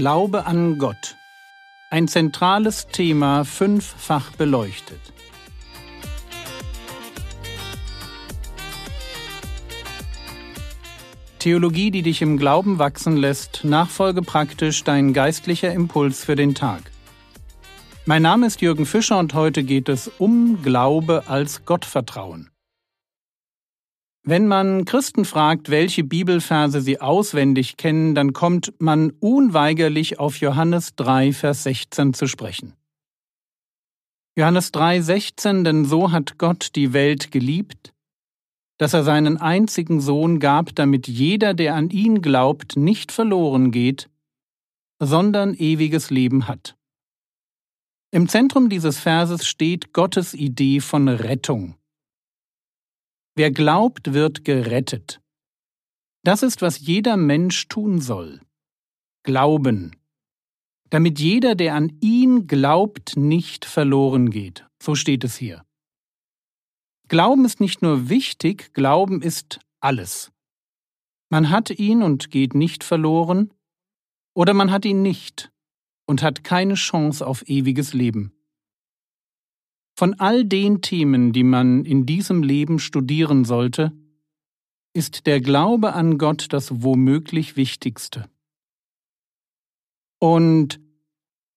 Glaube an Gott. Ein zentrales Thema fünffach beleuchtet. Theologie, die dich im Glauben wachsen lässt, nachfolge praktisch dein geistlicher Impuls für den Tag. Mein Name ist Jürgen Fischer und heute geht es um Glaube als Gottvertrauen. Wenn man Christen fragt, welche Bibelverse sie auswendig kennen, dann kommt man unweigerlich auf Johannes 3, Vers 16 zu sprechen. Johannes 3, 16, denn so hat Gott die Welt geliebt, dass er seinen einzigen Sohn gab, damit jeder, der an ihn glaubt, nicht verloren geht, sondern ewiges Leben hat. Im Zentrum dieses Verses steht Gottes Idee von Rettung. Wer glaubt, wird gerettet. Das ist, was jeder Mensch tun soll. Glauben. Damit jeder, der an ihn glaubt, nicht verloren geht. So steht es hier. Glauben ist nicht nur wichtig, Glauben ist alles. Man hat ihn und geht nicht verloren, oder man hat ihn nicht und hat keine Chance auf ewiges Leben. Von all den Themen, die man in diesem Leben studieren sollte, ist der Glaube an Gott das womöglich Wichtigste. Und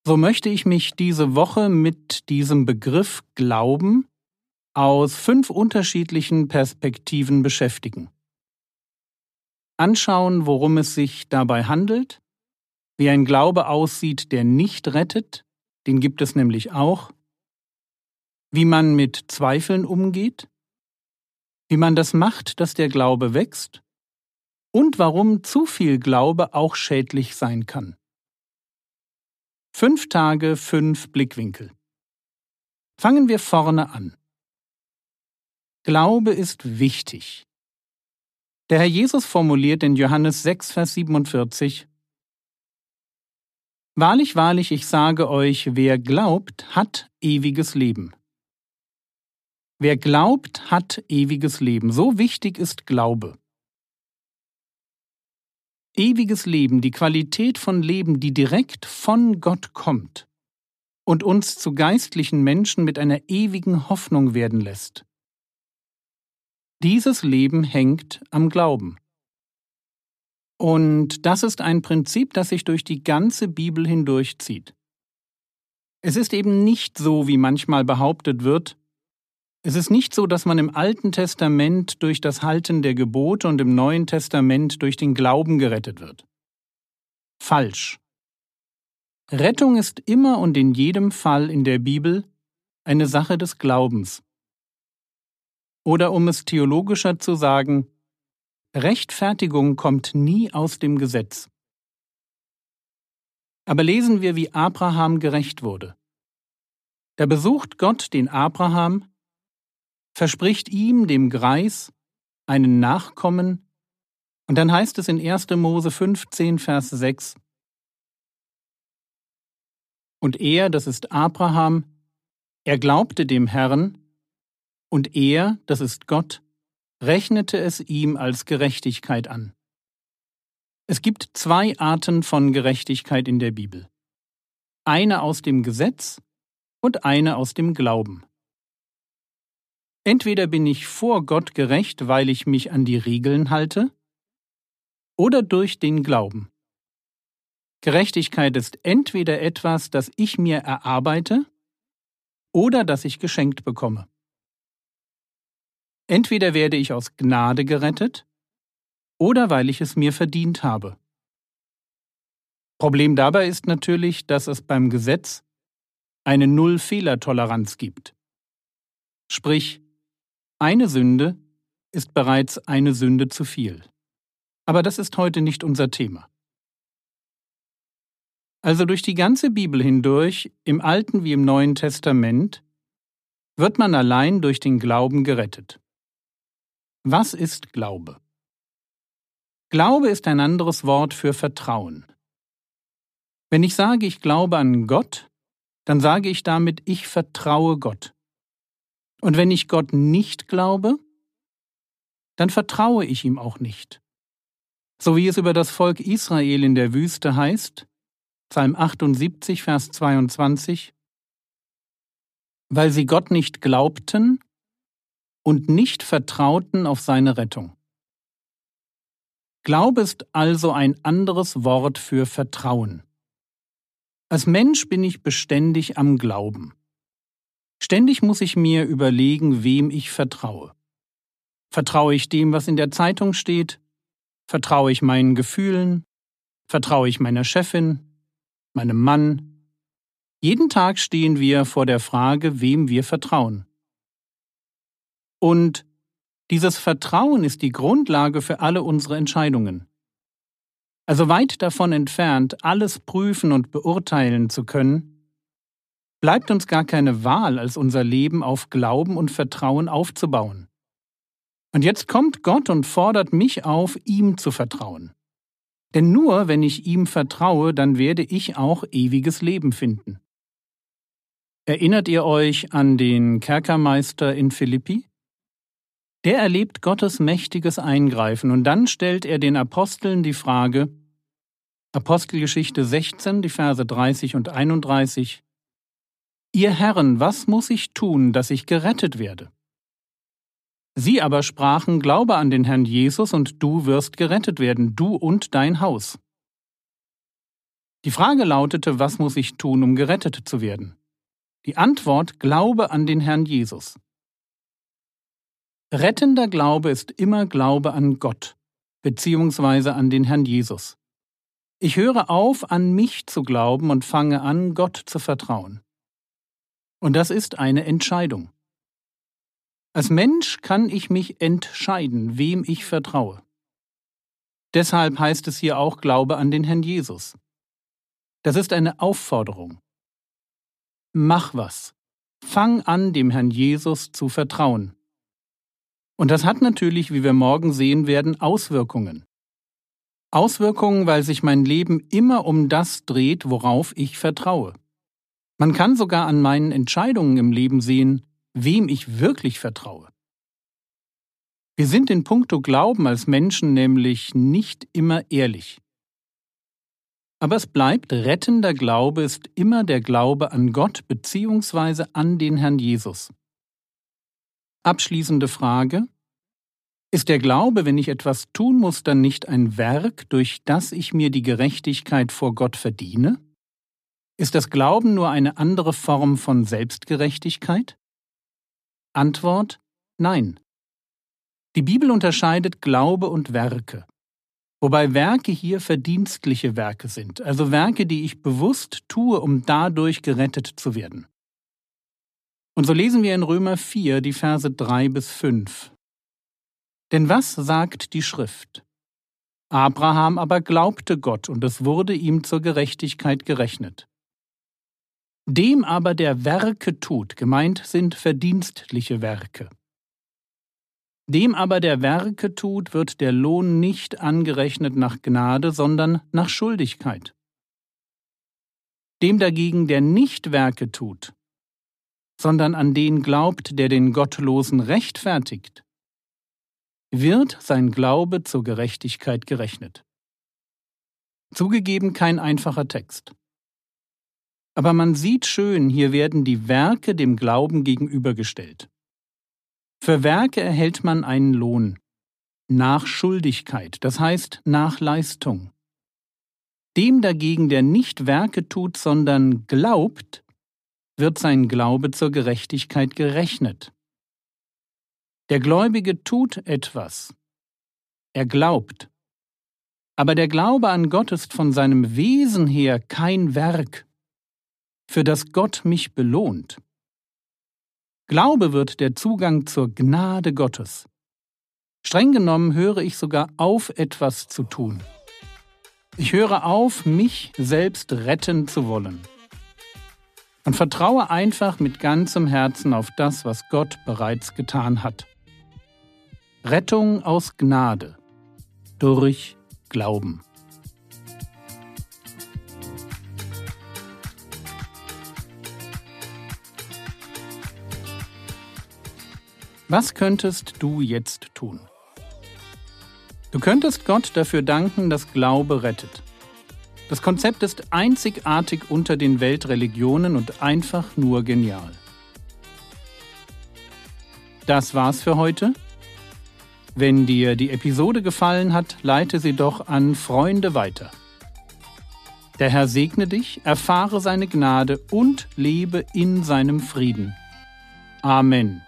so möchte ich mich diese Woche mit diesem Begriff Glauben aus fünf unterschiedlichen Perspektiven beschäftigen. Anschauen, worum es sich dabei handelt, wie ein Glaube aussieht, der nicht rettet, den gibt es nämlich auch, wie man mit Zweifeln umgeht, wie man das macht, dass der Glaube wächst und warum zu viel Glaube auch schädlich sein kann. Fünf Tage, fünf Blickwinkel. Fangen wir vorne an. Glaube ist wichtig. Der Herr Jesus formuliert in Johannes 6, Vers 47 Wahrlich, wahrlich, ich sage euch, wer glaubt, hat ewiges Leben. Wer glaubt, hat ewiges Leben. So wichtig ist Glaube. Ewiges Leben, die Qualität von Leben, die direkt von Gott kommt und uns zu geistlichen Menschen mit einer ewigen Hoffnung werden lässt. Dieses Leben hängt am Glauben. Und das ist ein Prinzip, das sich durch die ganze Bibel hindurchzieht. Es ist eben nicht so, wie manchmal behauptet wird, es ist nicht so, dass man im Alten Testament durch das Halten der Gebote und im Neuen Testament durch den Glauben gerettet wird. Falsch. Rettung ist immer und in jedem Fall in der Bibel eine Sache des Glaubens. Oder um es theologischer zu sagen, Rechtfertigung kommt nie aus dem Gesetz. Aber lesen wir, wie Abraham gerecht wurde. Da besucht Gott den Abraham verspricht ihm, dem Greis, einen Nachkommen, und dann heißt es in 1. Mose 15, Vers 6, Und er, das ist Abraham, er glaubte dem Herrn, und er, das ist Gott, rechnete es ihm als Gerechtigkeit an. Es gibt zwei Arten von Gerechtigkeit in der Bibel. Eine aus dem Gesetz und eine aus dem Glauben. Entweder bin ich vor Gott gerecht, weil ich mich an die Regeln halte, oder durch den Glauben. Gerechtigkeit ist entweder etwas, das ich mir erarbeite, oder das ich geschenkt bekomme. Entweder werde ich aus Gnade gerettet, oder weil ich es mir verdient habe. Problem dabei ist natürlich, dass es beim Gesetz eine Null-Fehler-Toleranz gibt. Sprich, eine Sünde ist bereits eine Sünde zu viel. Aber das ist heute nicht unser Thema. Also durch die ganze Bibel hindurch, im Alten wie im Neuen Testament, wird man allein durch den Glauben gerettet. Was ist Glaube? Glaube ist ein anderes Wort für Vertrauen. Wenn ich sage, ich glaube an Gott, dann sage ich damit, ich vertraue Gott. Und wenn ich Gott nicht glaube, dann vertraue ich ihm auch nicht. So wie es über das Volk Israel in der Wüste heißt, Psalm 78, Vers 22, weil sie Gott nicht glaubten und nicht vertrauten auf seine Rettung. Glaube ist also ein anderes Wort für Vertrauen. Als Mensch bin ich beständig am Glauben. Ständig muss ich mir überlegen, wem ich vertraue. Vertraue ich dem, was in der Zeitung steht? Vertraue ich meinen Gefühlen? Vertraue ich meiner Chefin? Meinem Mann? Jeden Tag stehen wir vor der Frage, wem wir vertrauen. Und dieses Vertrauen ist die Grundlage für alle unsere Entscheidungen. Also weit davon entfernt, alles prüfen und beurteilen zu können, bleibt uns gar keine Wahl, als unser Leben auf Glauben und Vertrauen aufzubauen. Und jetzt kommt Gott und fordert mich auf, ihm zu vertrauen. Denn nur wenn ich ihm vertraue, dann werde ich auch ewiges Leben finden. Erinnert ihr euch an den Kerkermeister in Philippi? Der erlebt Gottes mächtiges Eingreifen und dann stellt er den Aposteln die Frage, Apostelgeschichte 16, die Verse 30 und 31, Ihr Herren, was muss ich tun, dass ich gerettet werde? Sie aber sprachen, Glaube an den Herrn Jesus und du wirst gerettet werden, du und dein Haus. Die Frage lautete, was muss ich tun, um gerettet zu werden? Die Antwort, Glaube an den Herrn Jesus. Rettender Glaube ist immer Glaube an Gott, beziehungsweise an den Herrn Jesus. Ich höre auf, an mich zu glauben und fange an, Gott zu vertrauen. Und das ist eine Entscheidung. Als Mensch kann ich mich entscheiden, wem ich vertraue. Deshalb heißt es hier auch Glaube an den Herrn Jesus. Das ist eine Aufforderung. Mach was. Fang an, dem Herrn Jesus zu vertrauen. Und das hat natürlich, wie wir morgen sehen werden, Auswirkungen. Auswirkungen, weil sich mein Leben immer um das dreht, worauf ich vertraue. Man kann sogar an meinen Entscheidungen im Leben sehen, wem ich wirklich vertraue. Wir sind in puncto Glauben als Menschen nämlich nicht immer ehrlich. Aber es bleibt, rettender Glaube ist immer der Glaube an Gott bzw. an den Herrn Jesus. Abschließende Frage. Ist der Glaube, wenn ich etwas tun muss, dann nicht ein Werk, durch das ich mir die Gerechtigkeit vor Gott verdiene? Ist das Glauben nur eine andere Form von Selbstgerechtigkeit? Antwort Nein. Die Bibel unterscheidet Glaube und Werke, wobei Werke hier verdienstliche Werke sind, also Werke, die ich bewusst tue, um dadurch gerettet zu werden. Und so lesen wir in Römer 4 die Verse 3 bis 5. Denn was sagt die Schrift? Abraham aber glaubte Gott, und es wurde ihm zur Gerechtigkeit gerechnet. Dem aber, der Werke tut, gemeint sind verdienstliche Werke. Dem aber, der Werke tut, wird der Lohn nicht angerechnet nach Gnade, sondern nach Schuldigkeit. Dem dagegen, der nicht Werke tut, sondern an den glaubt, der den Gottlosen rechtfertigt, wird sein Glaube zur Gerechtigkeit gerechnet. Zugegeben kein einfacher Text. Aber man sieht schön, hier werden die Werke dem Glauben gegenübergestellt. Für Werke erhält man einen Lohn. Nach Schuldigkeit, das heißt nach Leistung. Dem dagegen, der nicht Werke tut, sondern glaubt, wird sein Glaube zur Gerechtigkeit gerechnet. Der Gläubige tut etwas. Er glaubt. Aber der Glaube an Gott ist von seinem Wesen her kein Werk, für das Gott mich belohnt. Glaube wird der Zugang zur Gnade Gottes. Streng genommen höre ich sogar auf, etwas zu tun. Ich höre auf, mich selbst retten zu wollen und vertraue einfach mit ganzem Herzen auf das, was Gott bereits getan hat. Rettung aus Gnade durch Glauben. Was könntest du jetzt tun? Du könntest Gott dafür danken, dass Glaube rettet. Das Konzept ist einzigartig unter den Weltreligionen und einfach nur genial. Das war's für heute. Wenn dir die Episode gefallen hat, leite sie doch an Freunde weiter. Der Herr segne dich, erfahre seine Gnade und lebe in seinem Frieden. Amen.